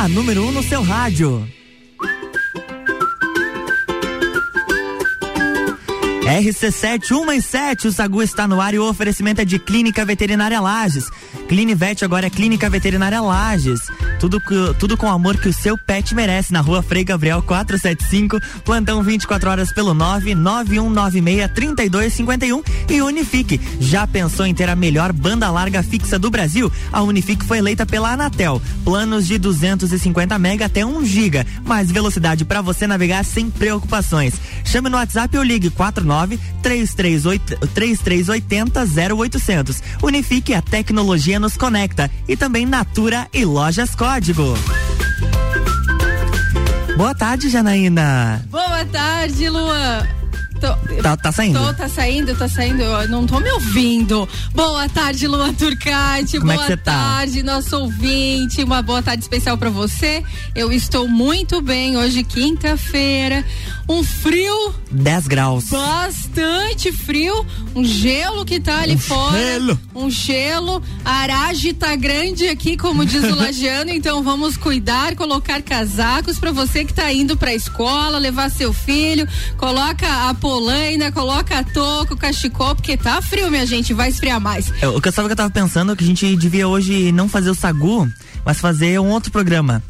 a número 1 um no seu rádio. RC7 o Sagu está no ar e o oferecimento é de Clínica Veterinária Lages. Clinivete agora é Clínica Veterinária Lages. Tudo, tudo com o amor que o seu pet merece na rua Frei Gabriel 475, plantão 24 horas pelo 99196 3251 e Unifique. Já pensou em ter a melhor banda larga fixa do Brasil? A Unifique foi eleita pela Anatel. Planos de 250 mega até 1 giga, mais velocidade para você navegar sem preocupações. Chame no WhatsApp ou ligue 49 3380 0800. Unifique a tecnologia nos conecta e também Natura e Lojas Código. Boa tarde, Janaína. Boa tarde, Luan. Tô, tá, tá saindo? Tô, tá saindo, tá saindo. Eu não tô me ouvindo. Boa tarde, Luan Turcati. Como boa é tá? tarde, nosso ouvinte. Uma boa tarde especial para você. Eu estou muito bem hoje, quinta-feira. Um frio. 10 graus. Bastante frio. Um gelo que tá ali um fora. Gelo. Um gelo. A aragem tá grande aqui, como diz o Lagiano. então vamos cuidar, colocar casacos para você que tá indo pra escola, levar seu filho. Coloca a polaina, coloca a touca, o cachecol, porque tá frio, minha gente. Vai esfriar mais. É, o que eu que eu tava pensando é que a gente devia hoje não fazer o sagu, mas fazer um outro programa.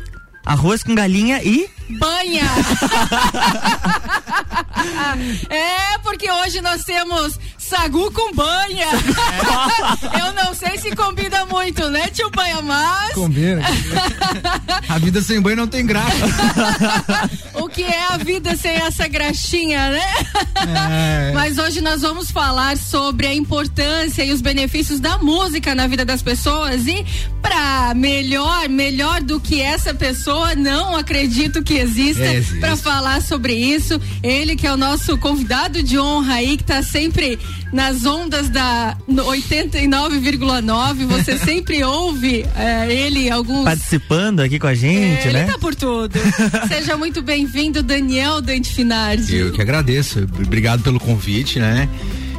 Arroz com galinha e banha. é, porque hoje nós temos sagu com banha. Eu não sei se combina muito, né, tio Banha, mas. Combina. a vida sem banho não tem graça. o que é a vida sem essa graxinha, né? É. Mas hoje nós vamos falar sobre a importância e os benefícios da música na vida das pessoas e para melhor, melhor do que essa pessoa, não acredito que exista é, para falar sobre isso. Ele que é o nosso convidado de honra aí, que tá sempre nas ondas da 89,9. Você sempre ouve é, ele alguns. Participando aqui com a gente, é, né? Ele tá por tudo. Seja muito bem-vindo, Daniel Dante Finardi. Eu que agradeço. Obrigado pelo convite, né?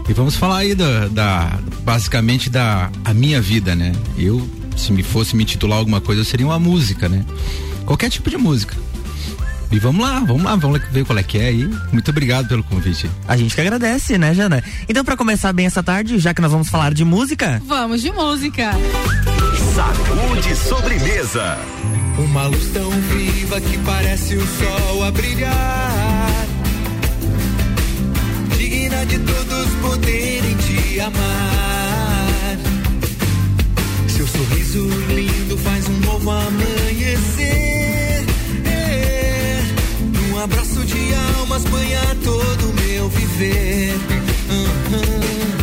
E vamos falar aí da, da basicamente da a minha vida, né? Eu, se me fosse me titular alguma coisa, eu seria uma música, né? Qualquer tipo de música. E vamos lá, vamos lá, vamos ver qual é que é aí. Muito obrigado pelo convite. A gente que agradece, né, Jana? Então, para começar bem essa tarde, já que nós vamos falar de música. Vamos de música. Sacude sobremesa. Uma luz tão viva que parece o sol a brilhar. Digna de todos poderem te amar. Seu sorriso lindo faz um novo amanhecer abraço de almas banha todo o meu viver. Uhum.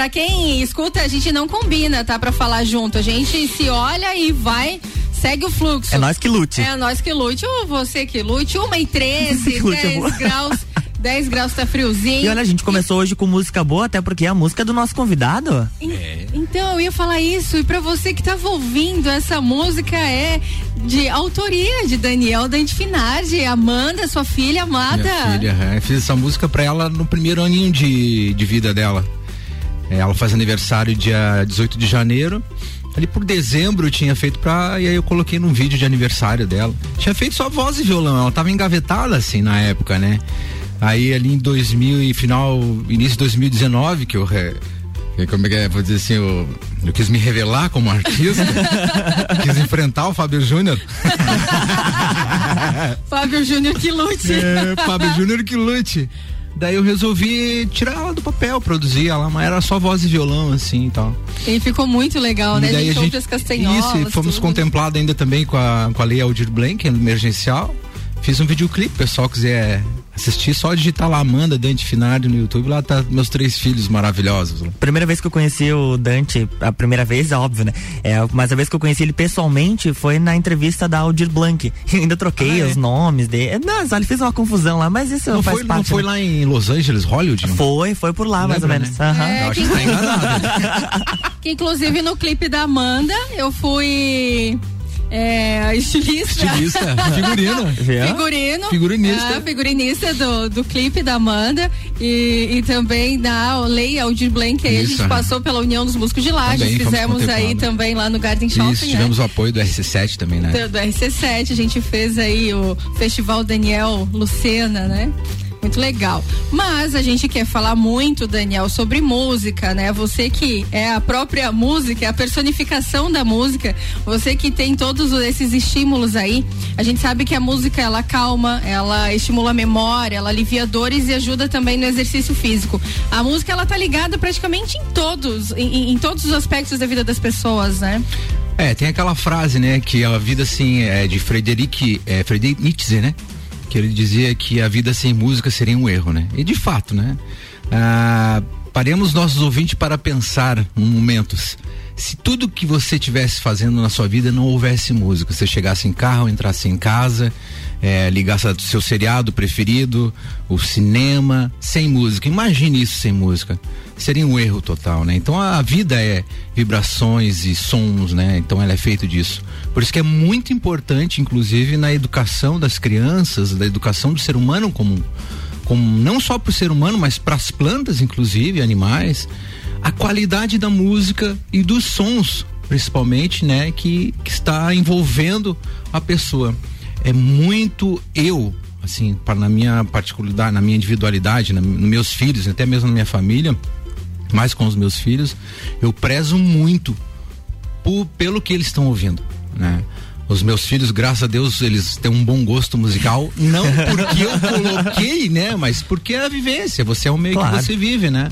Pra quem escuta, a gente não combina, tá? Pra falar junto. A gente se olha e vai. Segue o fluxo. É nós que lute. É nós que lute. Ou você que lute. Uma e 13, que lute, 10 amor. graus. 10 graus tá friozinho. E olha, a gente começou hoje com música boa, até porque é a música do nosso convidado. En- Então, eu ia falar isso. E pra você que tava ouvindo, essa música é de autoria de Daniel Dante Finardi. Amanda, sua filha amada. Minha filha, é, eu fiz essa música pra ela no primeiro aninho de, de vida dela. É, ela faz aniversário dia 18 de janeiro. Ali por dezembro eu tinha feito pra. E aí eu coloquei num vídeo de aniversário dela. Tinha feito só voz e violão. Ela tava engavetada assim na época, né? Aí ali em 2000 e final, início de 2019, que eu. re- como é que é? Vou dizer assim, eu, eu quis me revelar como artista, quis enfrentar o Fábio Júnior. Fábio Júnior que lute. É, Fábio Júnior que lute. Daí eu resolvi tirar ela do papel, produzir ela, mas era só voz e violão, assim e tal. E ficou muito legal, né? e daí a gente as castanholas. Isso, e fomos tudo. contemplados ainda também com a, com a Lei Aldir Blanc, emergencial. Fiz um videoclipe, pessoal quiser assistir, só digitar lá Amanda Dante Finardi no YouTube, lá tá meus três filhos maravilhosos. Primeira vez que eu conheci o Dante, a primeira vez, é óbvio, né? É, mas a vez que eu conheci ele pessoalmente foi na entrevista da Aldir Blanc. Eu ainda troquei Ah, é? os nomes dele. Não, ele fez uma confusão lá, mas isso Não faz foi, parte. não foi né? lá em Los Angeles, Hollywood? não? Foi, foi por lá, mais ou menos. né? Aham. É, Eu acho que, que tá enganado. que inclusive no clipe da Amanda eu fui é, estilista. Estilista, figurino. Viu? Figurino. Figurinista. Ah, figurinista do, do clipe da Amanda. E, e também da Lei Aldir Blanc. Aí a Isso, gente aham. passou pela União dos Músicos de Lages. Também Fizemos aí também lá no Garden Shopping. Isso, né? tivemos o apoio do RC7 também, né? do, do RC7, a gente fez aí o Festival Daniel Lucena, né? Muito legal. Mas a gente quer falar muito, Daniel, sobre música, né? Você que é a própria música, é a personificação da música, você que tem todos esses estímulos aí. A gente sabe que a música ela calma, ela estimula a memória, ela alivia dores e ajuda também no exercício físico. A música ela tá ligada praticamente em todos, em, em todos os aspectos da vida das pessoas, né? É, tem aquela frase, né, que a vida assim é de Frederic, é, Friedrich Nietzsche, né? Que ele dizia que a vida sem música seria um erro, né? E de fato, né? Ah, paremos nossos ouvintes para pensar um momentos. Se tudo que você estivesse fazendo na sua vida não houvesse música, você chegasse em carro, entrasse em casa, é, ligasse o seu seriado preferido, o cinema, sem música. Imagine isso sem música. Seria um erro total, né? Então a vida é vibrações e sons, né? Então ela é feita disso. Por isso que é muito importante, inclusive, na educação das crianças, da educação do ser humano como, como não só para o ser humano, mas para as plantas, inclusive, animais, a qualidade da música e dos sons, principalmente, né? Que, que está envolvendo a pessoa. É muito eu, assim, para na minha particularidade, na minha individualidade, na, nos meus filhos, até mesmo na minha família, mais com os meus filhos, eu prezo muito por, pelo que eles estão ouvindo, né? Os meus filhos, graças a Deus, eles têm um bom gosto musical, não porque eu coloquei, né? Mas porque é a vivência, você é o meio Claro. que você vive, né?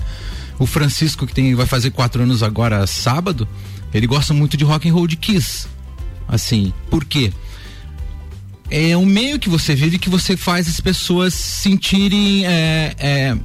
O Francisco, que tem, vai fazer quatro anos agora, sábado, ele gosta muito de rock and roll de Kiss. Assim, por quê? é o meio que você vive que você faz as pessoas sentirem é, é,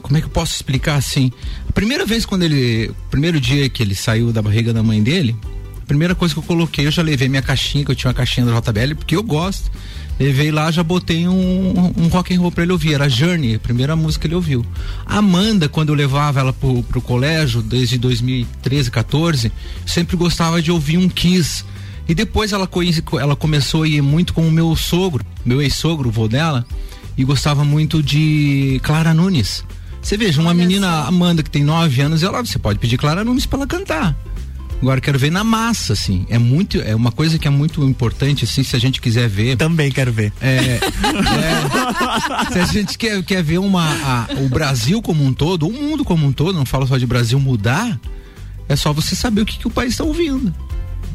como é que eu posso explicar assim a primeira vez quando ele primeiro dia que ele saiu da barriga da mãe dele a primeira coisa que eu coloquei eu já levei minha caixinha que eu tinha uma caixinha da JBL porque eu gosto levei lá já botei um, um rock and roll pra ele ouvir era Journey a primeira música que ele ouviu a Amanda quando eu levava ela pro, pro colégio desde 2013 14 sempre gostava de ouvir um Kiss E depois ela, ela começou a ir muito com o meu sogro, meu ex-sogro, o vô dela, e gostava muito de Clara Nunes. Você veja, uma Olha menina, assim. Amanda, que tem nove anos, ela, você pode pedir Clara Nunes para ela cantar. Agora quero ver na massa, assim. É muito, é uma coisa que é muito importante, assim, se a gente quiser ver. Também quero ver. É, é se a gente quer, quer ver uma, a, o Brasil como um todo, o mundo como um todo, não falo só de Brasil mudar, é só você saber o que, que o país está ouvindo.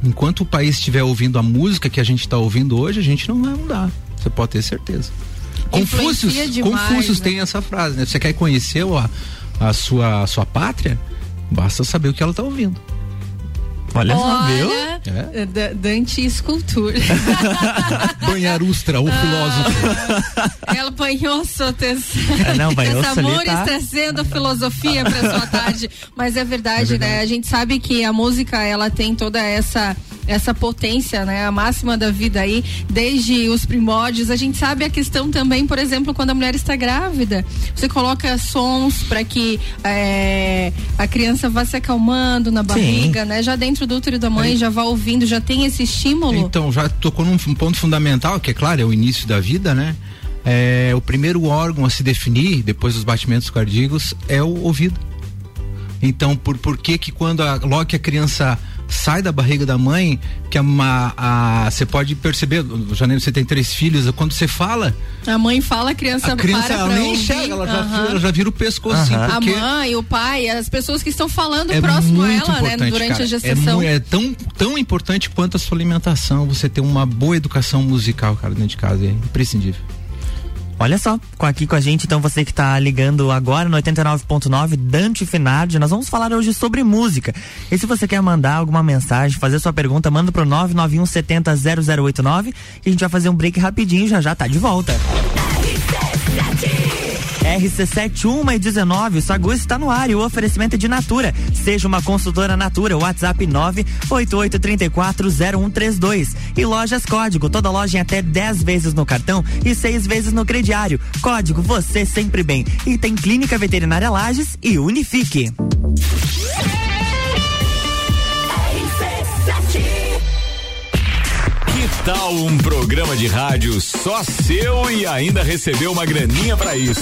Enquanto o país estiver ouvindo a música que a gente está ouvindo hoje, a gente não vai mudar. Você pode ter certeza. Confúcio, Confúcio né? tem essa frase, né? Você quer conhecer a, a sua, a sua pátria? Basta saber o que ela está ouvindo. Olha, Olha viu? É. Dante Escultura. Banharustra, o filósofo. Ela banhou sua é, não, Essa amor tá... está sendo filosofia para sua tarde. Mas é verdade, é verdade, né? A gente sabe que a música, ela tem toda essa essa potência, né? A máxima da vida aí, desde os primórdios. A gente sabe a questão também, por exemplo, quando a mulher está grávida. Você coloca sons para que é, a criança vá se acalmando na barriga, Sim. né? Já dentro do útero da mãe, é. já vá ouvindo, já tem esse estímulo. Então, já tocou num ponto fundamental, que é claro, é o início da vida, né? É, o primeiro órgão a se definir, depois dos batimentos cardíacos, é o ouvido. Então, por, por que que quando a, logo que a criança sai da barriga da mãe, que a você pode perceber, Janeiro, você tem três filhos, quando você fala. A mãe fala, a criança, a criança para ela nem ouvir. enxerga, ela, já, vira, ela já vira o pescoço assim, porque A mãe, o pai, as pessoas que estão falando é próximo a ela, né, durante cara, a gestação. É, é, tão, tão importante quanto a sua alimentação, você ter uma boa educação musical, cara, dentro de casa, é imprescindível. Olha só, aqui com a gente, então você que está ligando agora no 89.9, Dante Finardi, nós vamos falar hoje sobre música. E se você quer mandar alguma mensagem, fazer sua pergunta, manda pro 991 70 0089 e a gente vai fazer um break rapidinho, já já tá de volta. RC71 e 19, o Sagu está no ar e o oferecimento é de Natura. Seja uma consultora Natura, WhatsApp 988340132. E Lojas Código, toda loja em até 10 vezes no cartão e 6 vezes no crediário. Código você sempre bem. E tem Clínica Veterinária Lages e Unifique. Tal um programa de rádio só seu e ainda recebeu uma graninha para isso?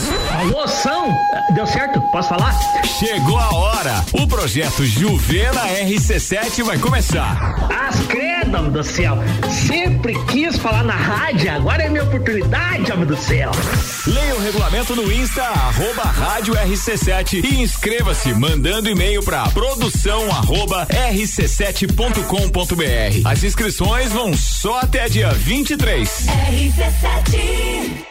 Moção! Deu certo? Posso falar? Chegou a hora! O projeto Juvena RC7 vai começar. As credo, do céu! Sempre quis falar na rádio, agora é minha oportunidade, homem do céu! Leia o regulamento no Insta, arroba rádio RC7 e inscreva-se mandando e-mail para produção arroba rc7.com.br. As inscrições vão só até dia 23. RC7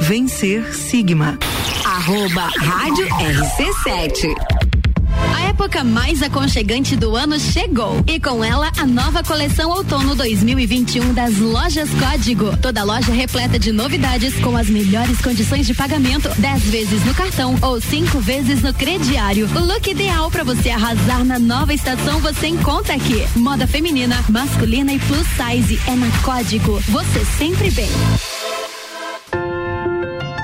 Vencer Sigma. Arroba Rádio RC7. A época mais aconchegante do ano chegou e com ela a nova coleção outono 2021 das lojas Código. Toda loja repleta de novidades com as melhores condições de pagamento, 10 vezes no cartão ou 5 vezes no crediário. O look ideal para você arrasar na nova estação você encontra aqui. Moda feminina, masculina e plus size é na Código. Você sempre bem.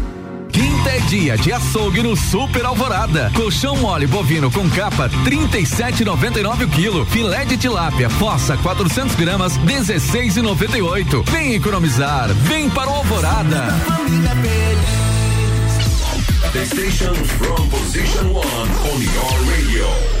Quinta é dia de açougue no Super Alvorada. Colchão mole bovino com capa 37,99 o quilo. Filé de tilápia fossa 400 gramas 16,98. Vem economizar, vem para o Alvorada. From position one on your radio.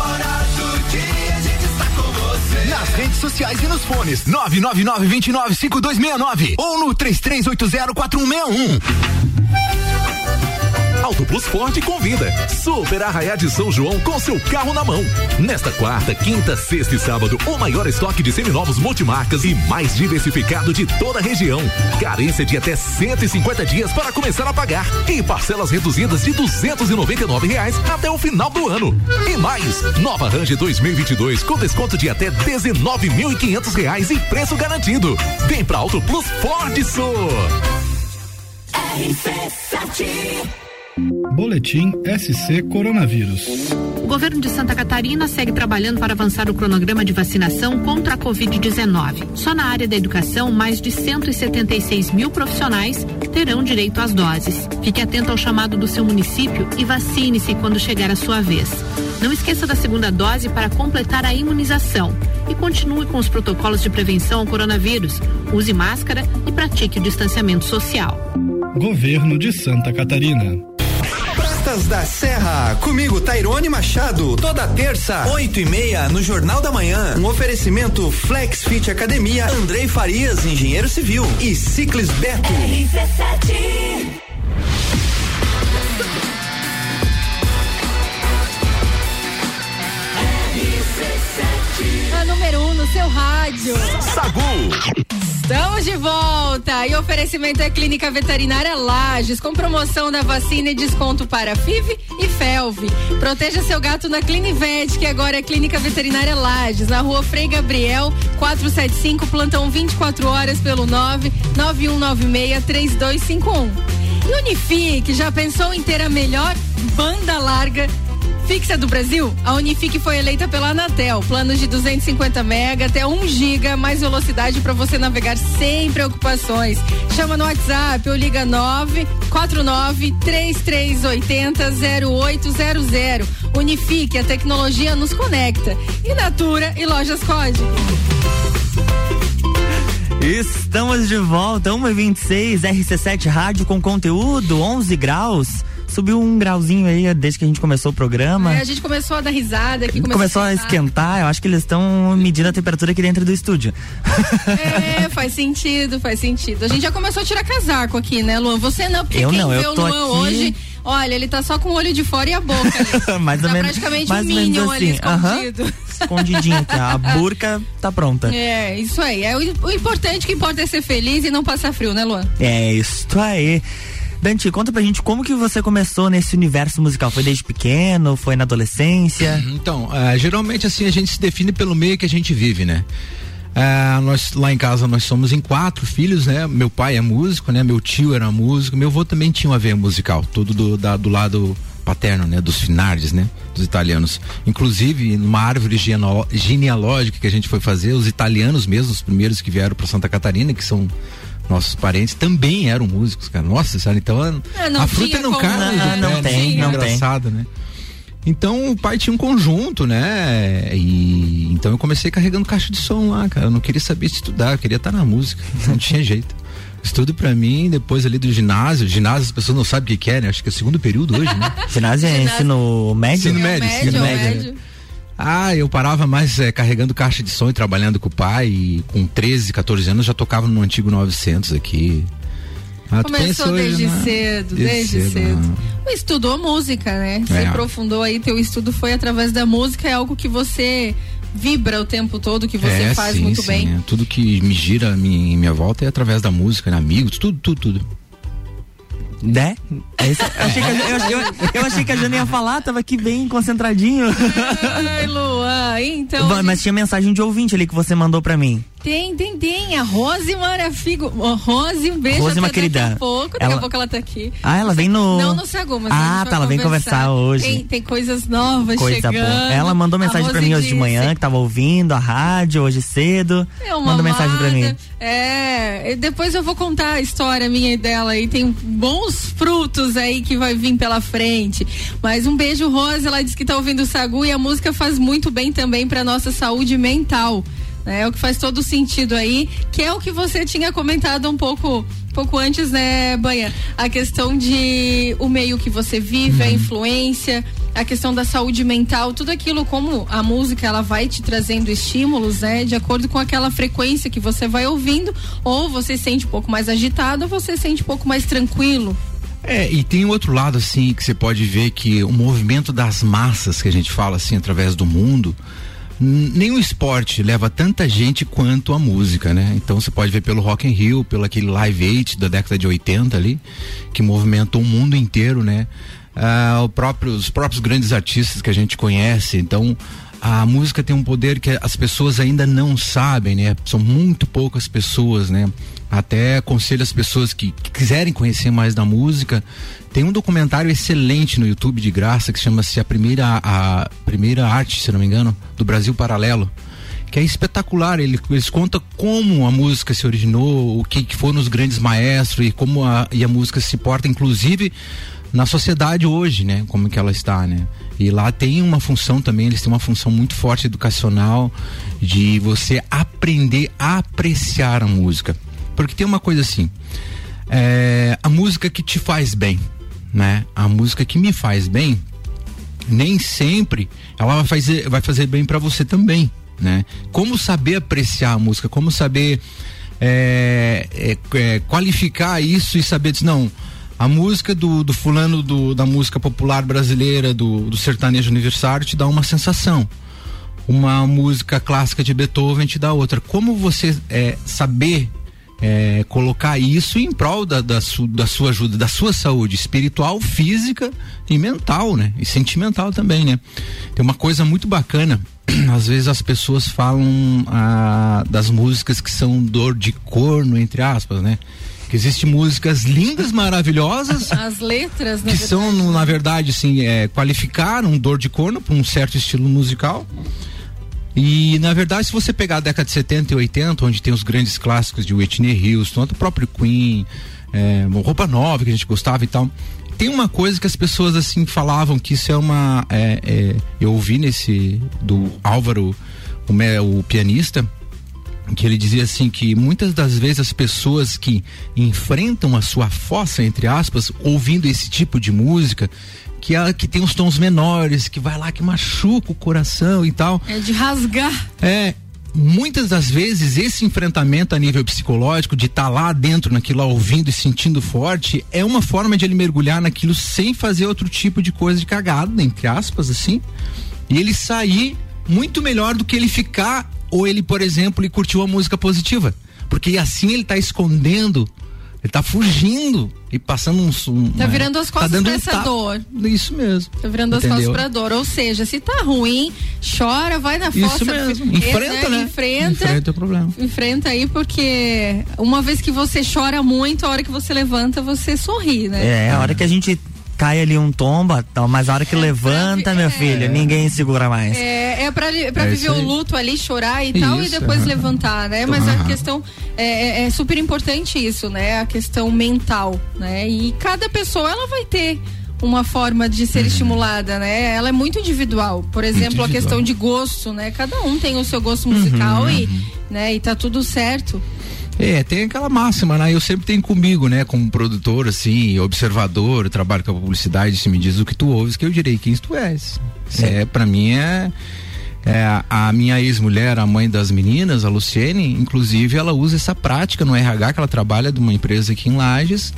redes sociais e nos fones 999 29 5269 ou no 3380 4161. Auto Plus Ford convida. Super Arraiá de São João com seu carro na mão. Nesta quarta, quinta, sexta e sábado, o maior estoque de seminovos multimarcas e mais diversificado de toda a região. Carência de até 150 dias para começar a pagar. E parcelas reduzidas de 299 reais até o final do ano. E mais, nova Range 2022 com desconto de até 19.500 reais e preço garantido. Vem pra Auto Plus Ford Sul. RC7 Boletim SC Coronavírus. O governo de Santa Catarina segue trabalhando para avançar o cronograma de vacinação contra a Covid-19. Só na área da educação, mais de 176 mil profissionais terão direito às doses. Fique atento ao chamado do seu município e vacine-se quando chegar a sua vez. Não esqueça da segunda dose para completar a imunização. E continue com os protocolos de prevenção ao coronavírus. Use máscara e pratique o distanciamento social. Governo de Santa Catarina. Pratas da Serra, comigo Tairone Machado, toda terça, oito e meia, no Jornal da Manhã. Um oferecimento Flex Fit Academia, Andrei Farias, engenheiro civil e Ciclis Beto. RC7 A número um no seu rádio. Sagu. Estamos de volta e oferecimento é Clínica Veterinária Lages com promoção da vacina e desconto para FIV e FELV. Proteja seu gato na Clinivet, que agora é Clínica Veterinária Lages, na rua Frei Gabriel, 475, plantão 24 horas pelo 99196 3251. E Unifique, já pensou em ter a melhor banda larga fixa do Brasil, a Unifique foi eleita pela Anatel. Planos de 250 mega até 1 giga, mais velocidade para você navegar sem preocupações. Chama no WhatsApp ou liga 949 3380 0800. Unifique, a tecnologia nos conecta. E Natura e Lojas Código. Estamos de volta, 1h26, RC7 Rádio com conteúdo, 11 graus subiu um grauzinho aí desde que a gente começou o programa. É, a gente começou a dar risada aqui. Começou, começou a, esquentar. a esquentar. Eu acho que eles estão medindo a temperatura aqui dentro do estúdio. É, faz sentido, faz sentido. A gente já começou a tirar casaco aqui, né, Luan? Você não, porque eu quem não, vê eu o Luan aqui... hoje. Olha, ele tá só com o olho de fora e a boca. mais tá ou menos, praticamente mais um Minion assim. ali escondido. Uh -huh. Escondidinho aqui. A burca tá pronta. É, isso aí. É, o, o importante que importa é ser feliz e não passar frio, né, Luan? É, isso aí. Dante, conta pra gente como que você começou nesse universo musical? Foi desde pequeno? Foi na adolescência? Então, uh, geralmente assim a gente se define pelo meio que a gente vive, né? Uh, nós lá em casa nós somos em quatro filhos, né? Meu pai é músico, né? Meu tio era músico, meu avô também tinha uma veia musical, tudo do, da, do lado paterno, né? Dos Finardes, né? Dos italianos. Inclusive, numa árvore genealógica que a gente foi fazer, os italianos mesmo, os primeiros que vieram para Santa Catarina, que são nossos parentes também eram músicos, cara. Nossa, sabe? Então é, a fruta não cai. Não, não, não tem, né? não engraçado, tem. né? Então o pai tinha um conjunto, né? E então eu comecei carregando caixa de som lá, cara. Eu não queria saber estudar, eu queria estar na música. Não tinha jeito. Estudo pra mim, depois ali do ginásio. Ginásio, as pessoas não sabem o que, que é, né? Acho que é o segundo período hoje, né? ginásio é ensino médio? Ensino médio, médio, ensino é médio. médio. Né? Ah, eu parava mais é, carregando caixa de som e trabalhando com o pai. E com 13, 14 anos já tocava no antigo 900 aqui. Ah, Começou pensa hoje, desde né? cedo, desde, cedo. Estudou música, né? Você É. aprofundou aí, teu estudo foi através da música, é algo que você vibra o tempo todo, que você é, faz sim, muito sim, bem. é. Tudo que me gira em minha volta é através da música, né? amigos, tudo, tudo, tudo. Né? Esse- eu, achei que, a- eu, eu- eu achei que a Jana ia falar, tava aqui bem concentradinho. Ai, Luan, então. Mas tinha mensagem de ouvinte ali que você mandou pra mim. Tem, tem, tem. A Rose Marafigo. Ô, Rose, um beijo Rose, até uma daqui querida. a pouco. Daqui Ela- a pouco ela tá aqui. Ah, ela vem no. Não no Sagu, mas Ah, tá, ela vem conversar hoje. Tem, tem coisas novas Coisa chegando. boa. Ela mandou mensagem pra mim hoje de manhã, que tava ouvindo a rádio hoje cedo. É uma mandou mensagem pra mim. É, e depois eu vou contar a história minha e dela aí. Tem bons frutos aí que vai vir pela frente. Mas um beijo, Rose. Ela disse que tá ouvindo o Sagu e a música faz muito bem também pra nossa saúde mental. né? É o que faz todo sentido aí, que é o que você tinha comentado um pouco, pouco antes, né, Banha? A questão de o meio que você vive, Uhum. a influência, a questão da saúde mental, tudo aquilo como a música ela vai te trazendo estímulos, né, de acordo com aquela frequência que você vai ouvindo, ou você sente um pouco mais agitado, ou você sente um pouco mais tranquilo. É, e tem outro lado, assim, que você pode ver que o movimento das massas que a gente fala, assim, através do mundo, nenhum esporte leva tanta gente quanto a música, né? Então você pode ver pelo Rock in Rio, pelo aquele Live Aid da década de 80 ali, que movimentou o mundo inteiro, né? Ah, próprio, os próprios grandes artistas que a gente conhece, então a música tem um poder que as pessoas ainda não sabem, né? São muito poucas pessoas, né? Até aconselho as pessoas que, que quiserem conhecer mais da música. Tem um documentário excelente no YouTube de graça que chama-se a primeira a primeira arte, se não me engano, do Brasil Paralelo, que é espetacular. Ele, eles contam como a música se originou, o que, que foram os grandes maestros e como a, e a música se porta, inclusive na sociedade hoje, né? Como que ela está, né? E lá tem uma função também, eles têm uma função muito forte educacional de você aprender a apreciar a música. Porque tem uma coisa assim, é, a música que te faz bem, né? A música que me faz bem, nem sempre ela vai fazer, vai fazer bem para você também, né? Como saber apreciar a música, como saber é, é, qualificar isso e saber dizer, não, a música do, do fulano do, da música popular brasileira, do, do sertanejo aniversário, te dá uma sensação. Uma música clássica de Beethoven te dá outra. Como você é, saber é, colocar isso em prol da, da, su, da sua ajuda, da sua saúde espiritual, física e mental, né? E sentimental também, né? Tem uma coisa muito bacana. Às vezes as pessoas falam ah, das músicas que são dor de corno, entre aspas, né? Que existem músicas lindas, maravilhosas, As letras, né? que são, no- na verdade, assim, é, qualificaram dor de corno para um certo estilo musical. E, na verdade, se você pegar a década de 70 e 80, onde tem os grandes clássicos de Whitney Houston, o próprio Queen, é, roupa nova que a gente gostava e tal. Tem uma coisa que as pessoas assim falavam que isso é uma. é, é, eu ouvi nesse. do Álvaro, o, o pianista, que ele dizia assim que muitas das vezes as pessoas que enfrentam a sua fossa entre aspas ouvindo esse tipo de música que ela que tem os tons menores que vai lá que machuca o coração e tal É de rasgar. é muitas das vezes esse enfrentamento a nível psicológico de estar lá dentro naquilo lá, ouvindo e sentindo forte é uma forma de ele mergulhar naquilo sem fazer outro tipo de coisa de cagada entre aspas assim e ele sair muito melhor do que ele ficar ou ele por exemplo ele curtiu uma música positiva porque assim ele tá escondendo ele tá fugindo e passando um, um Tá virando as costas dando pra um essa tapa. dor. isso mesmo Tá virando as Entendeu? costas pra dor. Ou seja, se tá ruim, chora, vai na Isso fossa. mesmo. Esse, Enfrenta, né? Enfrenta. Enfrenta o problema. Enfrenta aí, porque uma vez que você chora muito, a hora que você levanta, você sorri, né? É, a hora que a gente cai ali um tomba, mas a hora que levanta, meu filho, ninguém segura mais. É, é pra, pra É viver isso o luto ali, chorar e tal, e Isso, depois levantar, né? Mas a Aham. questão é, é- é super importante isso, né? A questão mental, né? E cada pessoa, ela vai ter uma forma de ser estimulada, né? Ela é muito individual. Por exemplo, a individual. questão de gosto, né? Cada um tem o seu gosto musical Uhum. e, né? E tá tudo certo. É, tem aquela máxima, né? Eu sempre tenho comigo, né? Como produtor, assim, observador, trabalho com a publicidade, se me diz o que tu ouves, que eu direi quem tu és. É, pra mim é. é, a minha ex-mulher, a mãe das meninas, a Luciene, inclusive, ela usa essa prática no RH, que ela trabalha de uma empresa aqui em Lages,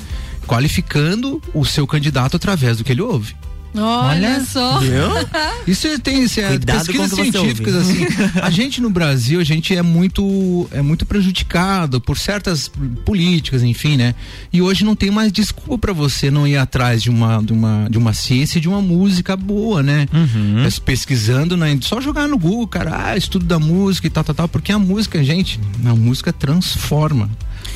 qualificando o seu candidato através do que ele ouve. Olha, só. Viu? Isso é- tem isso é, Cuidado pesquisas científicas assim. A gente no Brasil, a gente é muito é muito prejudicado por certas políticas, enfim, né? E hoje não tem mais desculpa para você não ir atrás de uma de uma de uma ciência e de uma música boa, né? Uhum. Mas Pesquisando, né? Só jogar no Google, cara, ah, estudo da música e tal, tal, tal, porque a música, gente, a música transforma.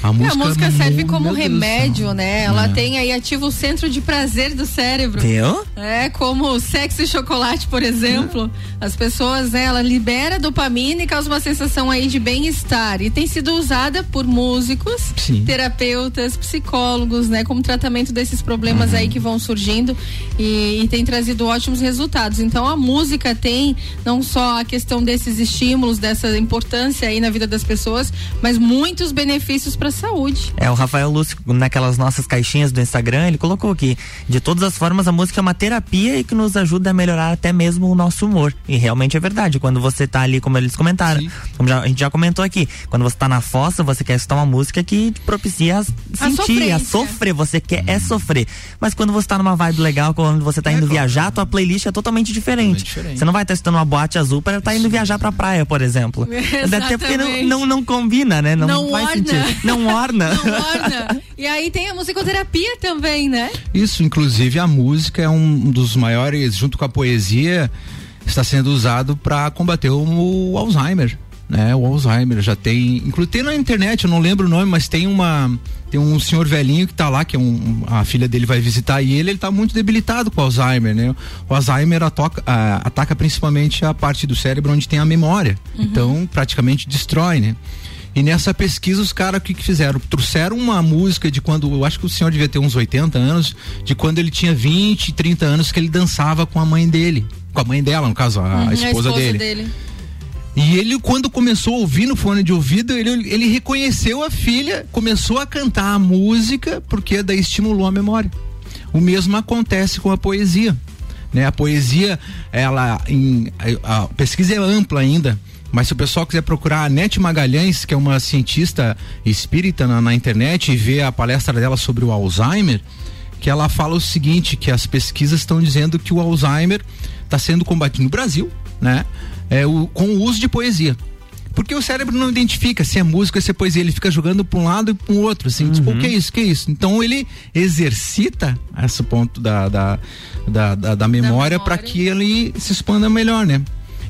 A É, música, a música serve como remédio, né? Ela É. tem aí ativa o centro de prazer do cérebro. Viu? É, como sexo e chocolate, por exemplo. As pessoas, né, ela libera dopamina e causa uma sensação aí de bem-estar. E tem sido usada por músicos, Sim. terapeutas, psicólogos, né, como tratamento desses problemas Uhum. aí que vão surgindo e, e tem trazido ótimos resultados. Então a música tem não só a questão desses estímulos, dessa importância aí na vida das pessoas, mas muitos benefícios para a saúde. É, o Rafael Lúcio, naquelas nossas caixinhas do Instagram, ele colocou aqui: de todas as formas, a música é uma terapia e que nos ajuda a melhorar até mesmo o nosso humor. E realmente é verdade. Quando você tá ali, como eles comentaram, como já- a gente já comentou aqui, quando você tá na fossa, você quer escutar uma música que te propicia a sentir, a, sofrência. sofrer. Você quer é sofrer. Mas quando você tá numa vibe legal, quando você tá indo viajar, tua playlist é totalmente diferente. diferente. Você não vai estar escutando uma boate azul para estar indo viajar pra praia, por exemplo. Até porque não, Exatamente. não, não combina, né? Não, Não faz orna. sentido. Não orna. Não orna. E aí tem a musicoterapia também, né? Isso, inclusive a música é um dos maiores, junto com a poesia, está sendo usado para combater o, o Alzheimer. Né, o Alzheimer já tem, inclusive tem na internet, eu não lembro o nome, mas tem uma tem um senhor velhinho que tá lá, que é um, a filha dele vai visitar e ele ele tá muito debilitado com o Alzheimer, né? O Alzheimer atoca, ah, ataca principalmente a parte do cérebro onde tem a memória. Então, praticamente destrói, né? E nessa pesquisa, os caras o que, fizeram? Trouxeram uma música de quando, eu acho que o senhor devia ter uns 80 anos, de quando ele tinha 20, 30 anos, que ele dançava com a mãe dele. Com a mãe dela, no caso, a, Uhum, esposa, dele. E ele, quando começou a ouvir no fone de ouvido, ele, ele reconheceu a filha, começou a cantar a música, porque daí estimulou a memória. O mesmo acontece com a poesia. Né? A poesia, ela, em, a, a pesquisa é ampla ainda, mas se o pessoal quiser procurar a Nete Magalhães, que é uma cientista espírita na, na internet, e ver a palestra dela sobre o Alzheimer, que ela fala o seguinte, que as pesquisas estão dizendo que o Alzheimer está sendo combatido no Brasil, né? É, o, com o uso de poesia. Porque o cérebro não identifica se é música, se é poesia, ele fica jogando para um lado e para o outro, assim, tipo, o que é isso, o que é isso? Então ele exercita esse ponto da, da, da, da, da memória para que ele se expanda melhor, né?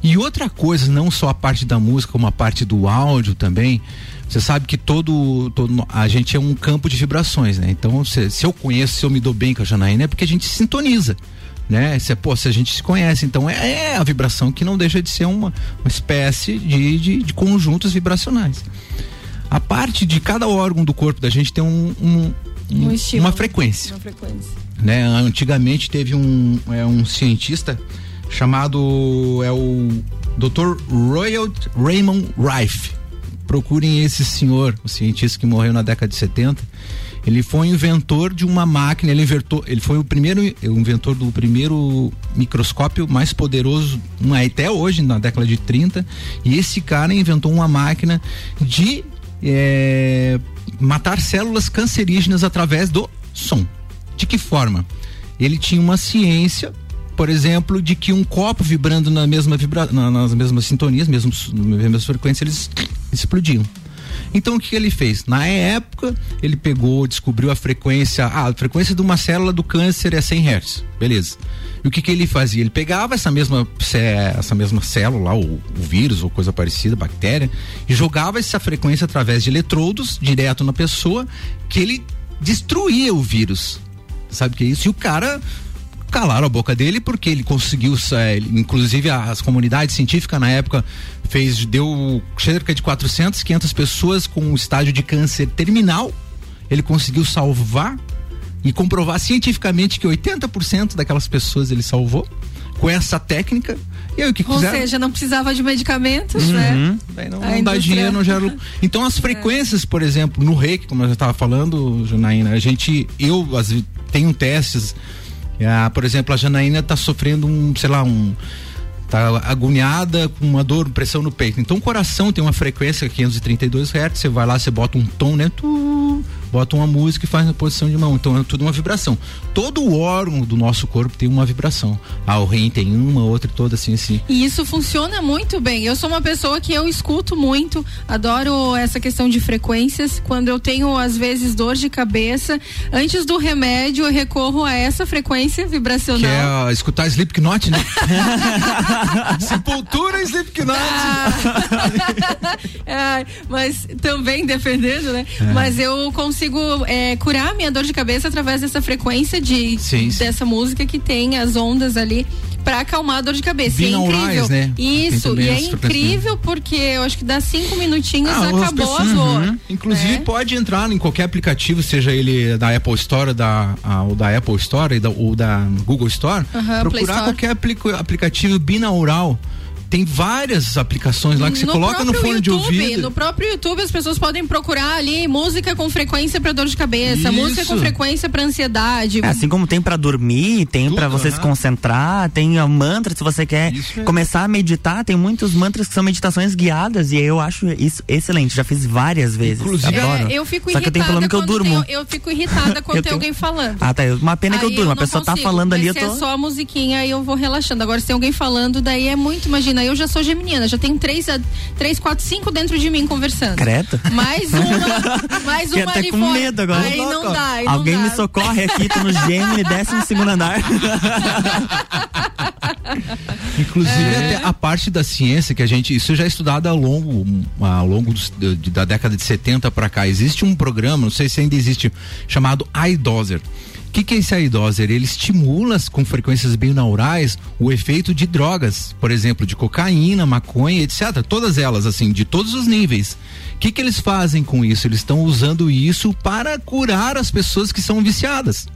E outra coisa, não só a parte da música, como a parte do áudio também. Você sabe que todo, todo a gente é um campo de vibrações, né? Então, se, se eu conheço, se eu me dou bem com a Janaína, é porque a gente sintoniza, né? Se, pô, se a gente se conhece, então é, é a vibração que não deixa de ser uma, uma espécie de, de, de conjuntos vibracionais. A parte de cada órgão do corpo da gente tem um, um, um- Um estímulo. uma frequência Uma frequência. né? Antigamente teve um, é, um cientista chamado é o Dr. Royal Raymond Rife. Procurem esse senhor, o cientista que morreu na década de 70. Ele foi inventor de uma máquina, ele inventou, ele foi o primeiro o inventor do primeiro microscópio mais poderoso um, até hoje, na década de 30. E esse cara inventou uma máquina de é, matar células cancerígenas através do som. De que forma? Ele tinha uma ciência, por exemplo, de que um copo vibrando na mesma vibra, na- nas mesmas sintonias, mesmos, nas mesmas frequências, eles explodiam. Então o que ele fez? Na época, ele pegou, descobriu a frequência, ah, a frequência de uma célula do câncer é 100 Hz. Beleza. E o que que ele fazia? Ele pegava essa mesma essa mesma célula, o, o vírus ou coisa parecida, bactéria, e jogava essa frequência através de eletrodos direto na pessoa, que ele destruía o vírus. Sabe o que é isso? E o cara calaram a boca dele porque ele conseguiu, inclusive as comunidades científicas na época fez deu cerca de 400, 500 pessoas com um estágio de câncer terminal. Ele conseguiu salvar e comprovar cientificamente que 80% daquelas pessoas ele salvou com essa técnica. E aí o que Ou quiser. seja, não precisava de medicamentos, Uhum. né? Não, não dá dinheiro, não gera. Então as frequências, por exemplo, no reiki, como eu já estava falando, Janaína, a gente, eu vezes, tenho testes. Ah, por exemplo, a Janaína está sofrendo um, sei lá, um tá agoniada com uma dor, pressão no peito. Então o coração tem uma frequência 532 Hz, você vai lá, você bota um tom, né? Tu, bota uma música e faz na posição de mão. Então é tudo uma vibração. Todo o órgão do nosso corpo tem uma vibração. Ah, o rim tem uma, outra, toda assim, assim. E isso funciona muito bem. Eu sou uma pessoa que eu escuto muito, adoro essa questão de frequências. Quando eu tenho, às vezes, dor de cabeça, antes do remédio, eu recorro a essa frequência vibracional. Que é ah, escutar Slipknot, né? Sepultura e Slipknot. Ai, mas também defendendo, né? É. Mas eu consigo é, curar minha dor de cabeça através dessa frequência de Sim, sim. dessa música que tem as ondas ali pra acalmar a dor de cabeça. E é incrível. né? Isso, e é essa frequência. incrível porque eu acho que dá cinco minutinhos Ah, as acabou pessoas- a dor. Uhum. Inclusive né? pode entrar em qualquer aplicativo, seja ele da Apple Store, da, ah, ou da Apple Store ou da Google Store, Play procurar Store. qualquer aplico- aplicativo binaural. Tem várias aplicações lá que você no coloca no fone de YouTube, ouvido. No próprio YouTube as pessoas podem procurar ali música com frequência pra dor de cabeça, Isso. música com frequência pra ansiedade. É, assim como tem pra dormir, tem pra você se concentrar, tem a mantra se você quer começar a meditar, tem muitos mantras que são meditações guiadas e eu acho isso excelente, já fiz várias vezes. Inclusive, adoro. É, eu fico Só que eu tenho irritada problema que eu quando durmo. tem- eu fico irritada quando Eu tem tenho- alguém falando. Ah, tá, uma pena que eu Aí durmo, a não pessoa tá consigo, falando ali, eu se tô é só a musiquinha aí eu vou relaxando. Agora se tem alguém falando, daí é muito, imagina, eu já sou geminiana, já tenho três, três quatro, cinco dentro de mim conversando. Credo. Mais uma, mais uma até ali com fora. medo agora. Aí não dá, aí não Alguém dá. me socorre aqui, tô no Gemini, décimo segundo andar. Inclusive É. até a parte da ciência que a gente isso já é estudado ao longo ao longo dos- da década de 70 para cá. Existe um programa, não sei se ainda existe, chamado iDozer. O que, que é esse iDozer? Ele estimula com frequências binaurais o efeito de drogas, por exemplo, de cocaína, maconha, etc. Todas elas, assim, de todos os níveis. O que, que eles fazem com isso? Eles estão usando isso para curar as pessoas que são viciadas.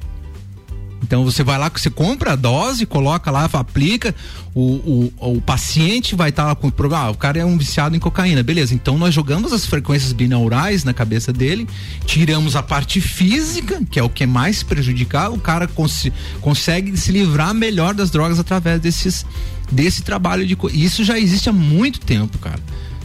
Então você vai lá, você compra a dose, coloca lá, aplica, o, o, o paciente vai estar lá com o problema. Ah, o cara é um viciado em cocaína, beleza. Então nós jogamos as frequências binaurais na cabeça dele, tiramos a parte física, que é o que mais prejudicar, o cara cons consegue se livrar melhor das drogas através desses, desse trabalho de. Isso já existe há muito tempo, cara.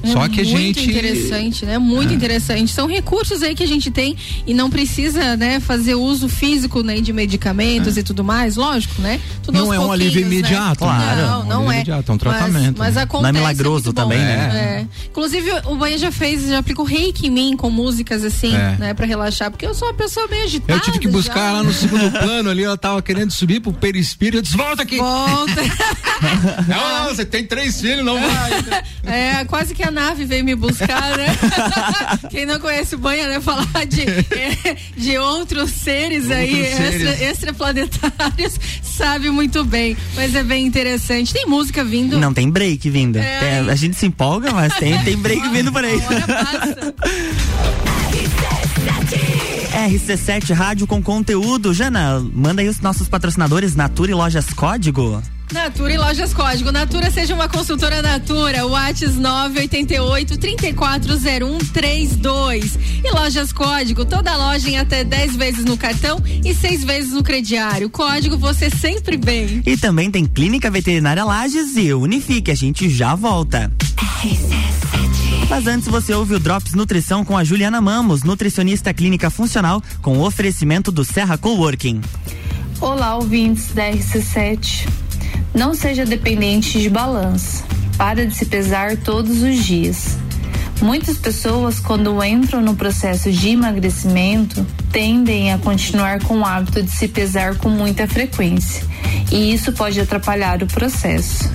É Só que a muito gente. interessante, né? Muito É. interessante. São recursos aí que a gente tem e não precisa, né, fazer uso físico né, de medicamentos e tudo mais, lógico, né? Tudo É. Não é um alívio né? imediato, Claro. Não, não é. imediato, é um Mas- tratamento, Mas, né? acontece. Não é é milagroso muito também, né? É. Inclusive, o Banha já fez, já aplicou reiki em mim com músicas assim, É. né, pra relaxar, porque eu sou uma pessoa meio agitada. Eu tive que buscar já. ela no segundo plano ali, ela tava querendo subir pro perispírito, eu disse, volta aqui. Volta. Não, não, você tem três filhos, não vai. É, quase que a nave veio me buscar, né? Quem não conhece o banho, né? Falar de, é, de outros seres aí, Outros seres. extra- extraplanetários, sabe muito bem. Mas é bem interessante. Tem música vindo. Não tem break vindo. É. Tem- a gente se empolga, mas tem, tem break vindo por aí. RC7 Rádio com conteúdo. Jana, manda aí os nossos patrocinadores Natura e Lojas Código. Natura e Lojas Código. Natura seja uma consultora Natura. Whats 988 340132. E Lojas Código, toda loja em até 10 vezes no cartão e 6 vezes no crediário. Código você sempre bem. E também tem Clínica Veterinária Lages e Unifique. A gente já volta. Mas antes você ouve o Drops Nutrição com a Juliana Mamos, nutricionista clínica funcional, com oferecimento do Serra Coworking. Olá, ouvintes da RC7. Não seja dependente de balança. Para de se pesar todos os dias. Muitas pessoas, quando entram no processo de emagrecimento, tendem a continuar com o hábito de se pesar com muita frequência. E isso pode atrapalhar o processo,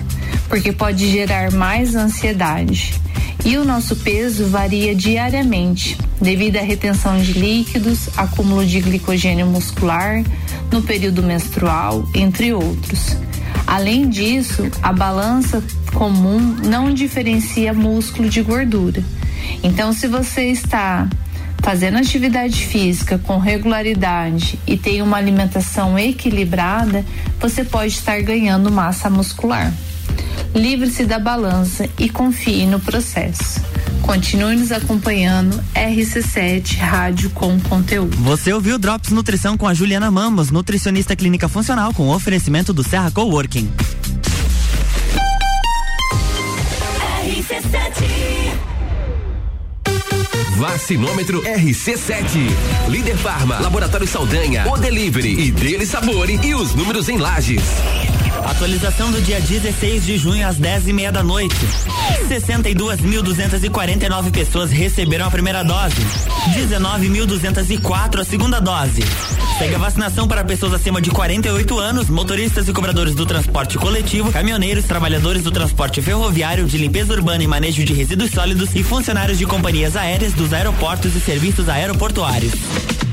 porque pode gerar mais ansiedade. E o nosso peso varia diariamente, devido à retenção de líquidos, acúmulo de glicogênio muscular, no período menstrual, entre outros. Além disso, a balança comum não diferencia músculo de gordura. Então, se você está Fazendo atividade física com regularidade e tem uma alimentação equilibrada, você pode estar ganhando massa muscular. Livre-se da balança e confie no processo. Continue nos acompanhando RC7 Rádio com conteúdo. Você ouviu Drops Nutrição com a Juliana Mamos, nutricionista clínica funcional com oferecimento do Serra Coworking. Vacinômetro RC7. Líder Farma, Laboratório Saldanha, O Delivery e Dele Sabore e os números em lajes. Atualização do dia 16 de junho às 10 e meia da noite. 62.249 pessoas receberam a primeira dose. 19.204 a segunda dose. Segue a vacinação para pessoas acima de 48 anos, motoristas e cobradores do transporte coletivo, caminhoneiros, trabalhadores do transporte ferroviário, de limpeza urbana e manejo de resíduos sólidos e funcionários de companhias aéreas dos aeroportos e serviços aeroportuários.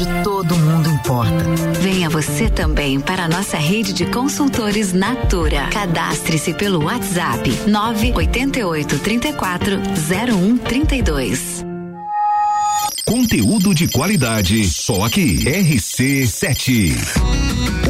onde todo mundo importa. Venha você também para a nossa rede de consultores Natura. Cadastre-se pelo WhatsApp 988 34 0132. Conteúdo de qualidade, só aqui. RC7.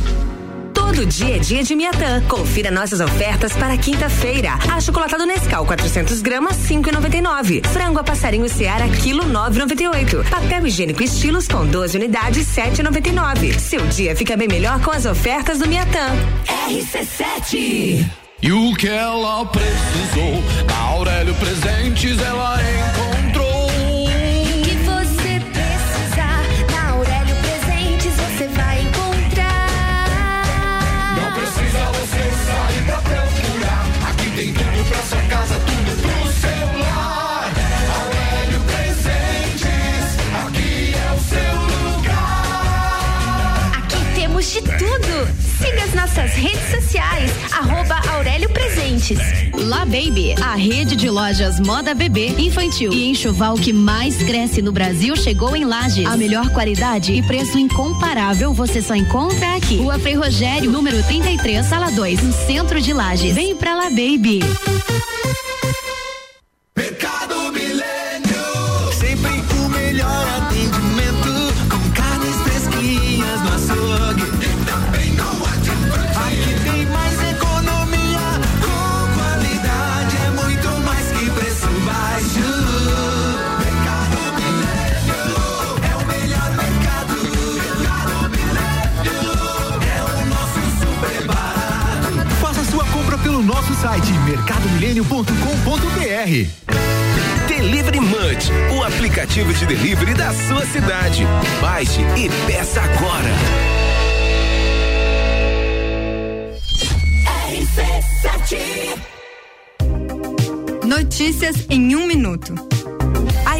Todo dia é dia de Miatã. Confira nossas ofertas para quinta-feira. Achocolatado Nescau 400 gramas 5,99. Frango a passarinho Seara quilo 9,98. Papel higiênico estilos com 12 unidades 7,99. Seu dia fica bem melhor com as ofertas do Miatã. RC7 E o que ela precisou, Aurélio Presentes ela encontrou. Siga as nossas redes sociais, arroba Aurélio Presentes. La Baby, a rede de lojas moda bebê, infantil e enxoval que mais cresce no Brasil chegou em Lages. A melhor qualidade e preço incomparável você só encontra aqui. Rua Frei Rogério, número 33, sala 2, no centro de Lages. Vem pra La Baby. Sua cidade. Baixe e peça agora. Notícias em um minuto.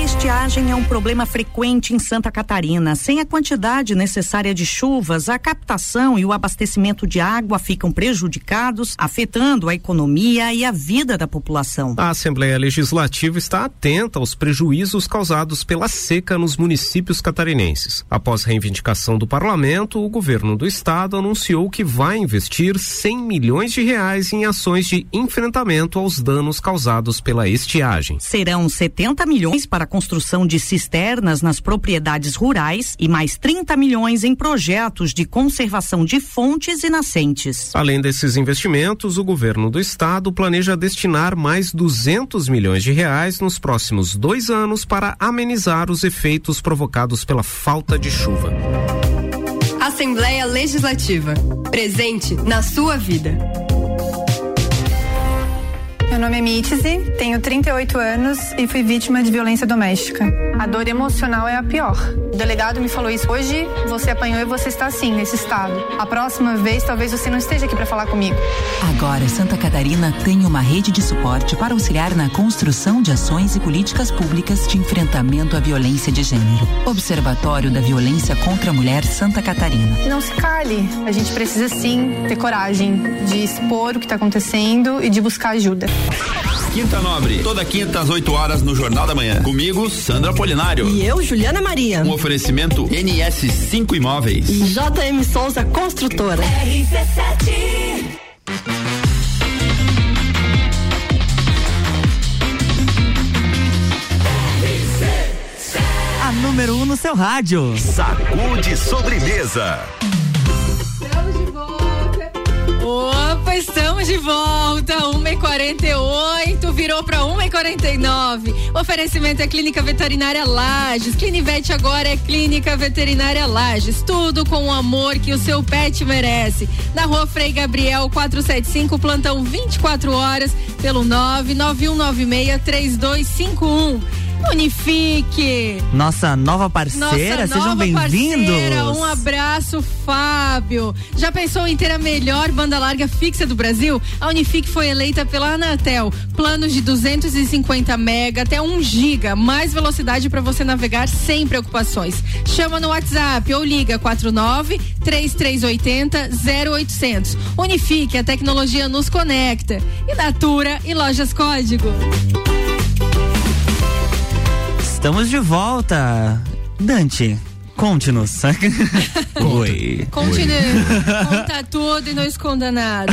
A estiagem é um problema frequente em Santa Catarina. Sem a quantidade necessária de chuvas, a captação e o abastecimento de água ficam prejudicados, afetando a economia e a vida da população. A Assembleia Legislativa está atenta aos prejuízos causados pela seca nos municípios catarinenses. Após reivindicação do parlamento, o governo do estado anunciou que vai investir 100 milhões de reais em ações de enfrentamento aos danos causados pela estiagem. Serão 70 milhões para a construção de cisternas nas propriedades rurais e mais 30 milhões em projetos de conservação de fontes e nascentes. Além desses investimentos, o governo do estado planeja destinar mais 200 milhões de reais nos próximos dois anos para amenizar os efeitos provocados pela falta de chuva. Assembleia Legislativa. Presente na sua vida. Meu nome é Mitzi, tenho 38 anos e fui vítima de violência doméstica. A dor emocional é a pior. O delegado me falou isso. Hoje você apanhou e você está assim, nesse estado. A próxima vez talvez você não esteja aqui para falar comigo. Agora, Santa Catarina tem uma rede de suporte para auxiliar na construção de ações e políticas públicas de enfrentamento à violência de gênero. Observatório da Violência contra a Mulher Santa Catarina. Não se cale. A gente precisa sim ter coragem de expor o que está acontecendo e de buscar ajuda. Quinta Nobre, toda quinta às 8 horas no Jornal da Manhã. Comigo, Sandra Polinário. E eu, Juliana Maria. Um oferecimento NS5 Imóveis. E JM Souza Construtora. RC7 A número 1 um no seu rádio. Sacude sobremesa. Estamos de volta. 1h48, virou pra 1h49. Oferecimento é Clínica Veterinária Lages. Clinivete agora é Clínica Veterinária Lages. Tudo com o amor que o seu pet merece. Na rua Frei Gabriel 475, plantão 24 horas, pelo 991963251. Unifique. Nossa nova parceira, Nossa sejam bem-vindos. Um abraço, Fábio. Já pensou em ter a melhor banda larga fixa do Brasil? A Unifique foi eleita pela Anatel. Planos de 250 mega até 1 giga, mais velocidade para você navegar sem preocupações. Chama no WhatsApp ou liga 49 3380 0800. Unifique, a tecnologia nos conecta. E Natura e Lojas Código. Estamos de volta. Dante, conte-nos. Oi. Continue. Conta tudo e não esconda nada.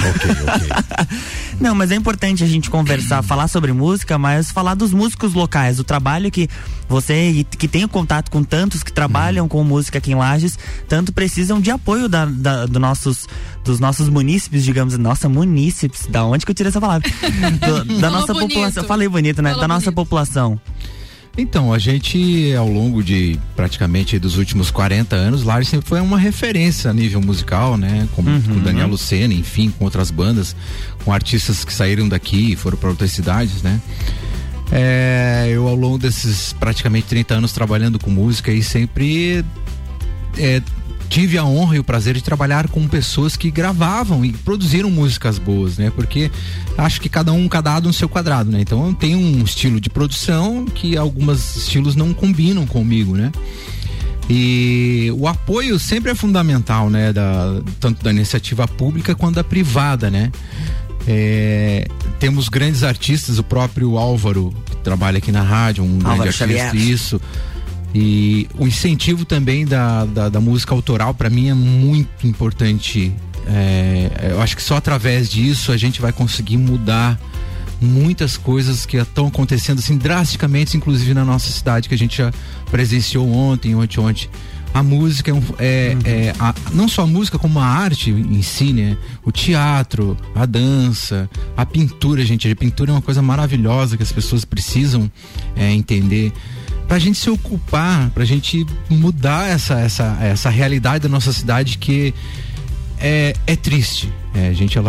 Não, mas é importante a gente conversar, falar sobre música, mas falar dos músicos locais, do trabalho que você e que tem o contato com tantos que trabalham com música aqui em Lages, tanto precisam de apoio da, da- do nossos, dos nossos munícipes, digamos, nossa, munícipes, da onde que eu tirei essa palavra? Do- da Falou nossa bonito. população, falei bonito, né? Falou da nossa bonito. população. Então, a gente, ao longo de praticamente dos últimos 40 anos, Lars sempre foi uma referência a nível musical, né? Com, Uhum. com o Daniel Lucena, enfim, com outras bandas, com artistas que saíram daqui e foram para outras cidades, né? É, eu, ao longo desses praticamente 30 anos trabalhando com música, e sempre é, tive a honra e o prazer de trabalhar com pessoas que gravavam e produziram músicas boas, né? Porque acho que cada um cada no seu quadrado, né? Então eu tenho um estilo de produção que alguns estilos não combinam comigo, né? E o apoio sempre é fundamental, né? Da, tanto da iniciativa pública quanto da privada, né? É, temos grandes artistas, o próprio Álvaro, que trabalha aqui na rádio, um Álvaro grande artista, Xavier. isso. E o incentivo também da, da, da música autoral, para mim, é muito importante. É, eu acho que só através disso a gente vai conseguir mudar muitas coisas que estão acontecendo assim drasticamente, inclusive na nossa cidade, que a gente já presenciou ontem, ontem, ontem. A música é, um, é, é a- não só a música, como a arte em si, né? O teatro, a dança, a pintura, gente. A pintura é uma coisa maravilhosa que as pessoas precisam é, entender pra gente se ocupar, pra gente mudar essa, essa, essa realidade da nossa cidade que é, é triste. É, a gente é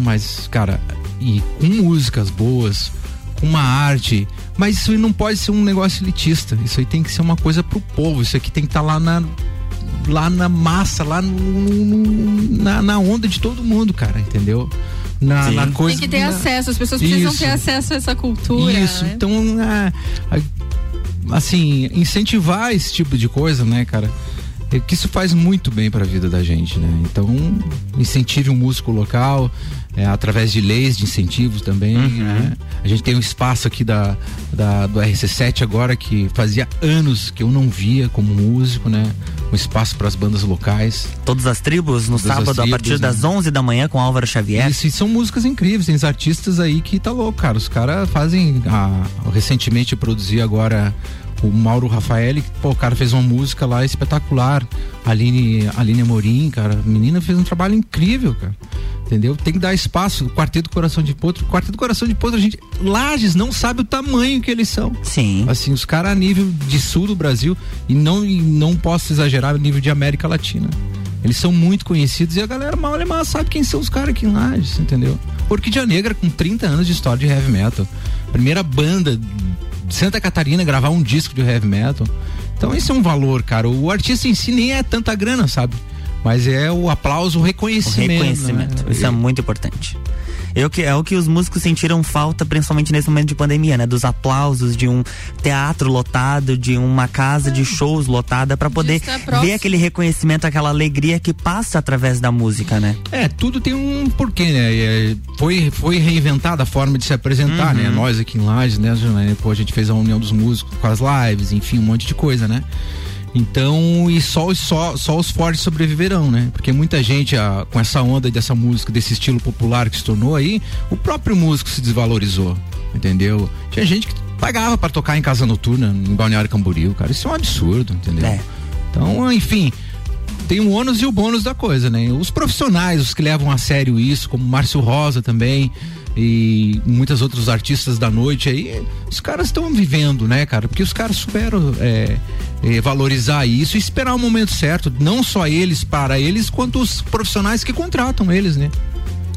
mas, cara, e com músicas boas, com uma arte, mas isso aí não pode ser um negócio elitista. Isso aí tem que ser uma coisa pro povo. Isso aqui tem que estar lá na lá na massa, lá no, no- na, na onda de todo mundo, cara, entendeu? Na, na coisa Tem que ter na- acesso, as pessoas precisam Isso. ter acesso a essa cultura. Isso, né? então ah, ah, assim, incentivar esse tipo de coisa, né, cara? É que isso faz muito bem para a vida da gente, né? Então, incentive um músico local, é, através de leis de incentivos também. Uhum. Né? A gente tem um espaço aqui da, da, do RC7 agora que fazia anos que eu não via como músico, né? Um espaço para as bandas locais. Todas as tribos no Todas as sábado a tribos, partir né? das 11 da manhã com Álvaro Xavier. Isso, e são músicas incríveis, tem artistas aí que tá louco, cara. Os caras fazem. A, recentemente eu produzi agora o Mauro Rafael, que, pô, o cara fez uma música lá espetacular. Aline, Aline Amorim, cara. A menina fez um trabalho incrível, cara. Entendeu? Tem que dar espaço. O Quarteto Coração de Potro. O Quarteto Coração de Potro, a gente. Lages não sabe o tamanho que eles são. Sim. Assim, os caras a nível de sul do Brasil, e não, e não posso exagerar, a nível de América Latina. Eles são muito conhecidos e a galera mal e mal sabe quem são os caras aqui em Lages, entendeu? Orquídea Negra com 30 anos de história de heavy metal. Primeira banda Santa Catarina gravar um disco de heavy metal. Então esse é um valor, cara. O artista em si nem é tanta grana, sabe? Mas é o aplauso, o O reconhecimento. reconhecimento. né? Isso é muito importante. Eu que, é o que os músicos sentiram falta, principalmente nesse momento de pandemia, né? Dos aplausos, de um teatro lotado, de uma casa de shows lotada, para poder próximo. ver aquele reconhecimento, aquela alegria que passa através da música, né? É, tudo tem um porquê, né? É, foi, foi reinventada a forma de se apresentar, Uhum. né? Nós aqui em Lages, né? Pô, a gente fez a união dos músicos com as lives, enfim, um monte de coisa, né? Então, e só, os- só, só os fortes sobreviverão, né? Porque muita gente, ah, com essa onda dessa música, desse estilo popular que se tornou aí, o próprio músico se desvalorizou, entendeu? Tinha gente que pagava pra tocar em casa noturna, em Balneário Camboriú, cara. Isso é um absurdo, entendeu? É. Então, enfim, tem o ônus e o bônus da coisa, né? Os profissionais, os que levam a sério isso, como Márcio Rosa também e muitos outros artistas da noite aí, os caras estão vivendo, né, cara? Porque os caras souberam é, é, valorizar isso e esperar o momento certo, não só eles para eles, quanto os profissionais que contratam eles, né?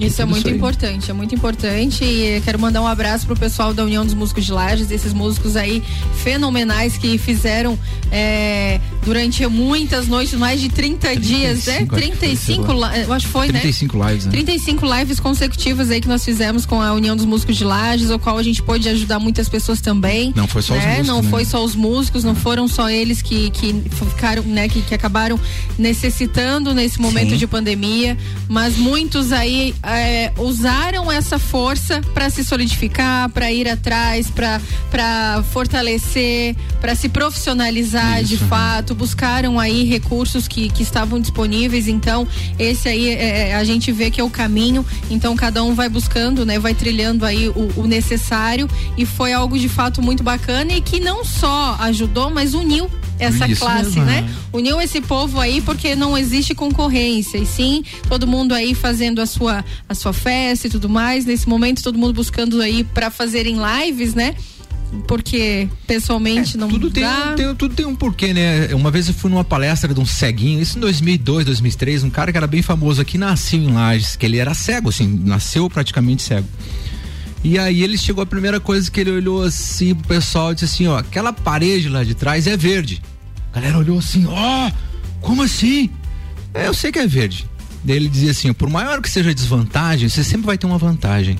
Isso é muito aí. importante, é muito importante e quero mandar um abraço pro pessoal da União dos Músicos de Lages, esses músicos aí fenomenais que fizeram é, durante muitas noites, mais de 30 dias, né? 35, acho que foi, 35, sei lá. li- eu acho que foi, né? 35 lives, né? 35 lives consecutivas aí que nós fizemos com a União dos Músicos de Lages, o qual a gente pôde ajudar muitas pessoas também. Não foi só os né? músicos, Não né? foi só os músicos, não foram só eles que, que ficaram, né, que, que acabaram necessitando nesse momento Sim. de pandemia, mas muitos aí é, usaram essa força para se solidificar, para ir atrás, para fortalecer, para se profissionalizar de fato, buscaram aí recursos que, que estavam disponíveis. Então, esse aí é, a gente vê que é o caminho. Então, cada um vai buscando, né, vai trilhando aí o, o necessário e foi algo de fato muito bacana e que não só ajudou, mas uniu essa Isso classe, né? é. Uniu esse povo aí porque não existe concorrência, e sim todo mundo aí fazendo a sua a sua festa e tudo mais. Nesse momento todo mundo buscando aí para fazerem lives, né? Porque pessoalmente não É, Tudo tem, tem- tudo tem um porquê, né? Uma vez eu fui numa palestra de um ceguinho, isso em 2002, 2003, um cara que era bem famoso aqui, nasceu em Lages, que ele era cego, assim, nasceu praticamente cego. E aí ele chegou, a primeira coisa que ele olhou assim pro pessoal e disse assim, ó, aquela parede lá de trás é verde. A galera olhou assim, ó, como assim? É, eu sei que é verde. Daí ele dizia assim, por maior que seja a desvantagem, você sempre vai ter uma vantagem.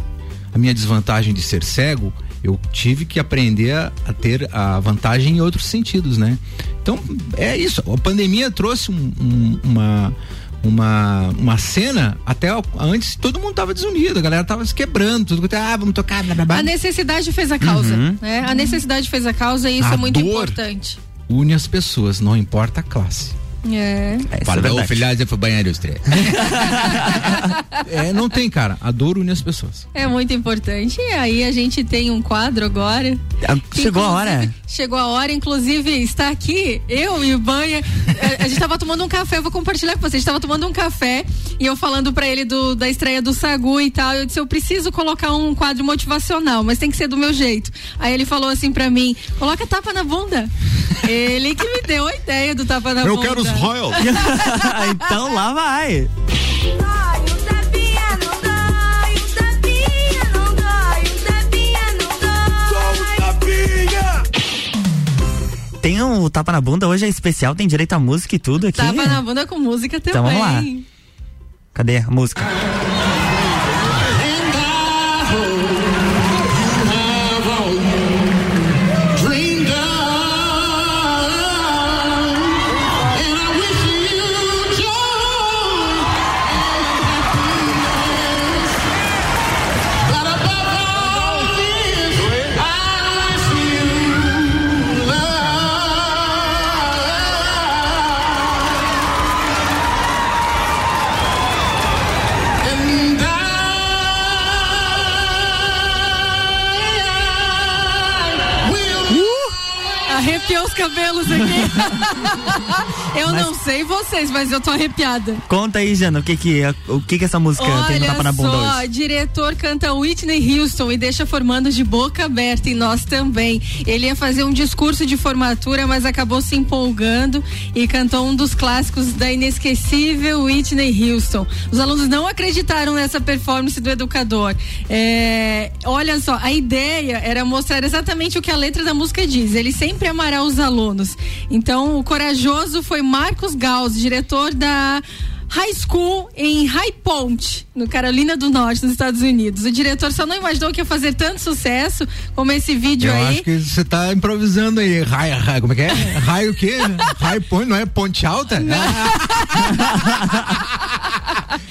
A minha desvantagem de ser cego, eu tive que aprender a, a ter a vantagem em outros sentidos, né? Então, é isso. A pandemia trouxe um- um- uma, uma, uma cena até antes todo mundo tava desunido, a galera tava se quebrando, tudo que ah, vamos tocar, blá, blá, blá. A necessidade fez a causa, Uhum. né? A necessidade fez a causa e isso A é muito dor. importante. Une as pessoas, não importa a classe. É. Para o filhado foi banheiro os três. é, não tem, cara. A dor une as pessoas. É muito importante. E aí a gente tem um quadro agora. que, Chegou a hora. Chegou a hora, inclusive está aqui eu e o Banha. A, a gente tava tomando um café, eu vou compartilhar com vocês. A gente tava tomando um café e eu falando pra ele do, da estreia do Sagu e tal. Eu disse: eu preciso colocar um quadro motivacional, mas tem que ser do meu jeito. Aí ele falou assim pra mim: coloca tapa na bunda. ele que me deu a ideia do tapa na Eu bunda. quero royalties. então lá vai. Tem um tapa na bunda, hoje é especial, tem direito à música e tudo aqui. Tapa na bunda com música também. Então vamos lá. Cadê a música? eu mas... não sei vocês, mas eu tô arrepiada. Conta aí, Jana, o que que, o que, que essa música Olha tem no tapa na bunda só, hoje? diretor canta Whitney Houston e deixa formando de boca aberta e nós também. Ele ia fazer um discurso de formatura, mas acabou se empolgando e cantou um dos clássicos da inesquecível Whitney Houston. Os alunos não acreditaram nessa performance do educador. É, olha só, a ideia era mostrar exatamente o que a letra da música diz. Ele sempre amará os alunos. Então, o corajoso foi Marcos Gauss, diretor da High School em High Point, no Carolina do Norte, nos Estados Unidos. O diretor só não imaginou que ia fazer tanto sucesso como esse vídeo Eu aí. acho que você tá improvisando aí. Raio, raio, como é que é? Raio o quê? High Point, não é Ponte Alta?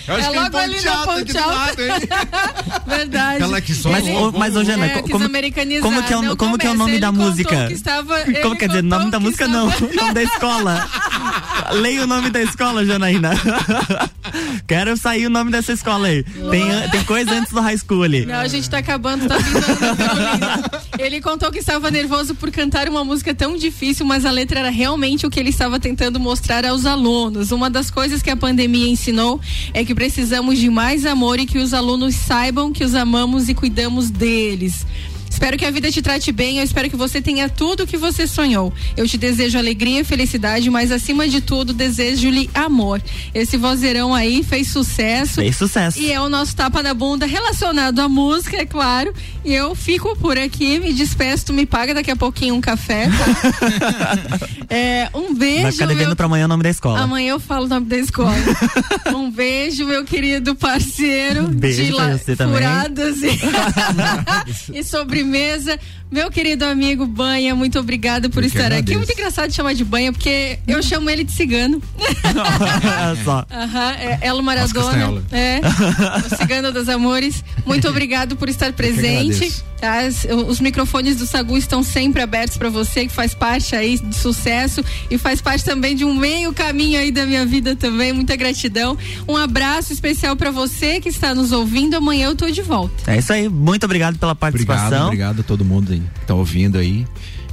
Eu acho é que é ali Ponte na Alta Ponte Alta. lado? Verdade. Ela que só Mas, ô, mas ô, Jana, É, como, como que é o, Não como que é o nome ele da música? que estava- ele como quer dizer, contou nome da música estava- não, nome da escola. Leia o nome da escola, Janaína. Quero sair o nome dessa escola aí. Tem, tem coisa antes do high school ali. Não, a gente tá acabando, tá vindo Carolina. Ele contou que estava nervoso por cantar uma música tão difícil, mas a letra era realmente o que ele estava tentando mostrar aos alunos. Uma das coisas que a pandemia ensinou é que precisamos de mais amor e que os alunos saibam que os amamos e cuidamos deles. Espero que a vida te trate bem, eu espero que você tenha tudo o que você sonhou. Eu te desejo alegria e felicidade, mas acima de tudo, desejo-lhe amor. Esse vozeirão aí fez sucesso. Fez sucesso. E é o nosso tapa na bunda relacionado à música, é claro. E eu fico por aqui, me despeço, tu me paga daqui a pouquinho um café, tá? é, um beijo. Vai ficar devendo meu- pra amanhã o nome da escola. Amanhã eu falo o nome da escola. um beijo, meu querido parceiro Beijo de la- você também. furadas e, e sobremesa. Meu querido amigo Banha, muito obrigada por Eu estar aqui. agradeço. Muito engraçado chamar de Banha, porque eu chamo ele de cigano. Olha só. Aham, é Elo Maradona. É, o Cigano dos Amores. Muito obrigado por estar presente. Tá? As- Os microfones do Sagu estão sempre abertos para você, que faz parte aí de sucesso e faz parte também de um meio caminho aí da minha vida também. Muita gratidão. Um abraço especial para você que está nos ouvindo. Amanhã eu tô de volta. É isso aí. Muito obrigado pela participação. Obrigado, obrigado a todo mundo aí que tá ouvindo aí.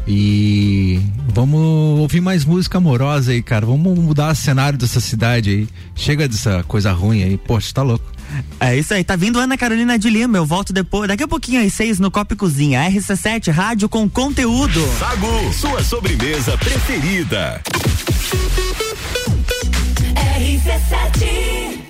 E vamos ouvir mais música amorosa aí, cara. Vamos mudar o cenário dessa cidade aí. Chega dessa coisa ruim aí. Poxa, tá louco. É isso aí, tá vindo Ana Carolina de Lima. Eu volto depois, daqui a pouquinho às seis no Copo Cozinha. RC7 Rádio com conteúdo. Sagu, sua sobremesa preferida. RC7